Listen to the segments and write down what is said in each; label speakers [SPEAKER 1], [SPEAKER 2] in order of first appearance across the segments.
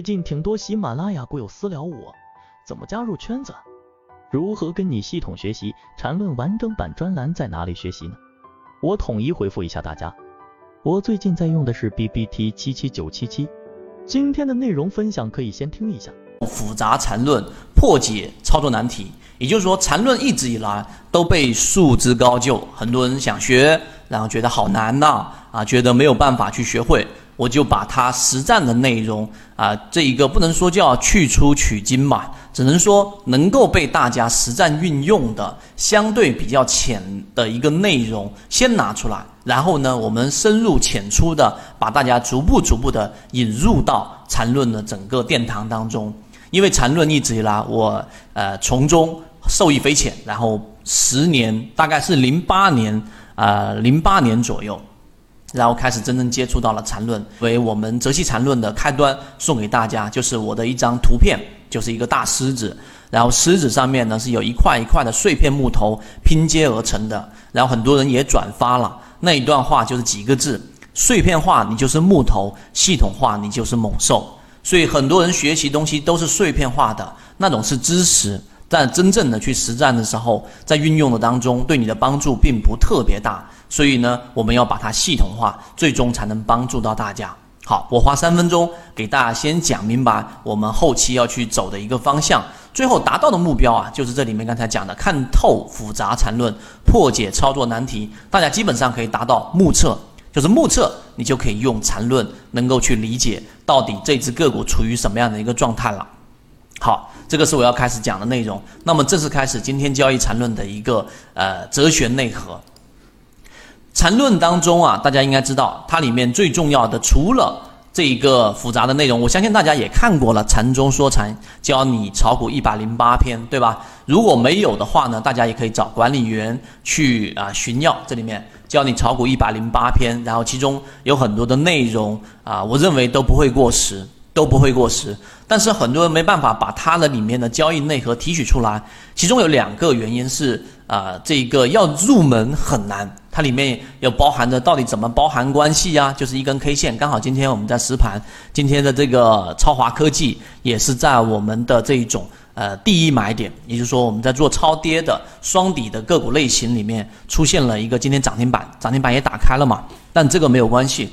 [SPEAKER 1] 最近挺多喜马拉雅股友私聊我，怎么加入圈子？如何跟你系统学习缠论完整版专栏在哪里学习呢？我统一回复一下大家。我最近在用的是 B B T 七七九七七。今天的内容分享可以先听一下。
[SPEAKER 2] 复杂缠论破解操作难题，也就是说缠论一直以来都被束之高就，很多人想学，然后觉得好难呐，啊，觉得没有办法去学会。我就把它实战的内容啊，这一个不能说叫去粗取精嘛，只能说能够被大家实战运用的相对比较浅的一个内容先拿出来，然后呢，我们深入浅出的把大家逐步逐步的引入到缠论的整个殿堂当中。因为缠论一直以来我呃从中受益匪浅，然后十年大概是零八年啊零八年左右。然后开始真正接触到了缠论，为我们泽西缠论的开端，送给大家就是我的一张图片，就是一个大狮子，然后狮子上面呢是有一块一块的碎片木头拼接而成的，然后很多人也转发了那一段话，就是几个字：碎片化你就是木头，系统化你就是猛兽。所以很多人学习东西都是碎片化的，那种是知识，但真正的去实战的时候，在运用的当中，对你的帮助并不特别大。所以呢，我们要把它系统化，最终才能帮助到大家。好，我花三分钟给大家先讲明白我们后期要去走的一个方向，最后达到的目标啊，就是这里面刚才讲的看透复杂缠论，破解操作难题，大家基本上可以达到目测，就是目测你就可以用缠论能够去理解到底这只个股处于什么样的一个状态了。好，这个是我要开始讲的内容。那么正式开始今天交易缠论的一个呃哲学内核。缠论当中啊，大家应该知道，它里面最重要的除了这一个复杂的内容，我相信大家也看过了《禅中说禅》，教你炒股一百零八篇，对吧？如果没有的话呢，大家也可以找管理员去啊寻要，这里面教你炒股一百零八篇，然后其中有很多的内容啊，我认为都不会过时，都不会过时。但是很多人没办法把它的里面的交易内核提取出来，其中有两个原因是啊，这个要入门很难。它里面要包含着到底怎么包含关系呀？就是一根 K 线，刚好今天我们在实盘，今天的这个超华科技也是在我们的这一种呃第一买点，也就是说我们在做超跌的双底的个股类型里面出现了一个今天涨停板，涨停板也打开了嘛。但这个没有关系，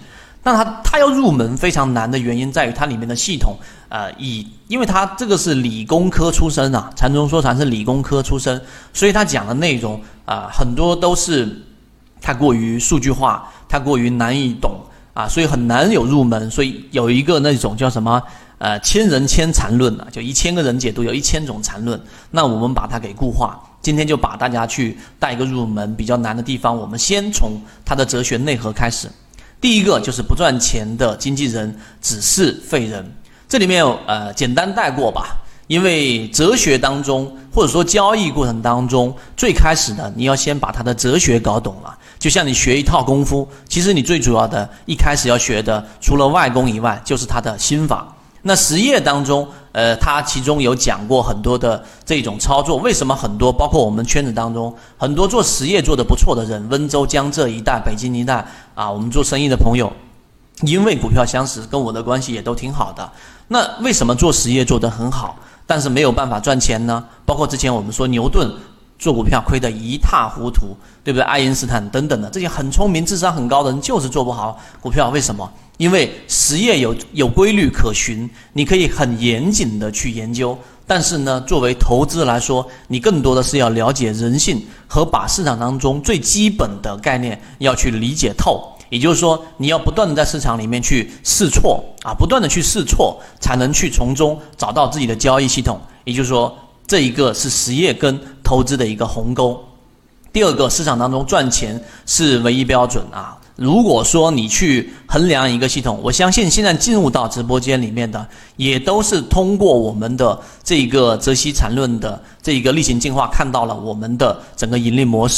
[SPEAKER 2] 那它它要入门非常难的原因在于它里面的系统，呃，以因为它这个是理工科出身啊，禅中说禅是理工科出身，所以他讲的内容啊很多都是。太过于数据化，太过于难以懂啊，所以很难有入门。所以有一个那种叫什么呃千人千禅论啊，就一千个人解读有一千种禅论。那我们把它给固化，今天就把大家去带一个入门比较难的地方。我们先从它的哲学内核开始。第一个就是不赚钱的经纪人只是废人。这里面有呃简单带过吧。因为哲学当中，或者说交易过程当中，最开始的你要先把他的哲学搞懂了。就像你学一套功夫，其实你最主要的一开始要学的，除了外功以外，就是他的心法。那实业当中，呃，他其中有讲过很多的这种操作。为什么很多，包括我们圈子当中很多做实业做的不错的人，温州、江浙一带、北京一带啊，我们做生意的朋友，因为股票相识，跟我的关系也都挺好的。那为什么做实业做得很好？但是没有办法赚钱呢，包括之前我们说牛顿做股票亏得一塌糊涂，对不对？爱因斯坦等等的这些很聪明、智商很高的人就是做不好股票，为什么？因为实业有有规律可循，你可以很严谨的去研究。但是呢，作为投资来说，你更多的是要了解人性和把市场当中最基本的概念要去理解透。也就是说，你要不断的在市场里面去试错啊，不断的去试错，才能去从中找到自己的交易系统。也就是说，这一个是实业跟投资的一个鸿沟。第二个，市场当中赚钱是唯一标准啊。如果说你去衡量一个系统，我相信现在进入到直播间里面的，也都是通过我们的这个泽西缠论的这一个例行进化，看到了我们的整个盈利模式。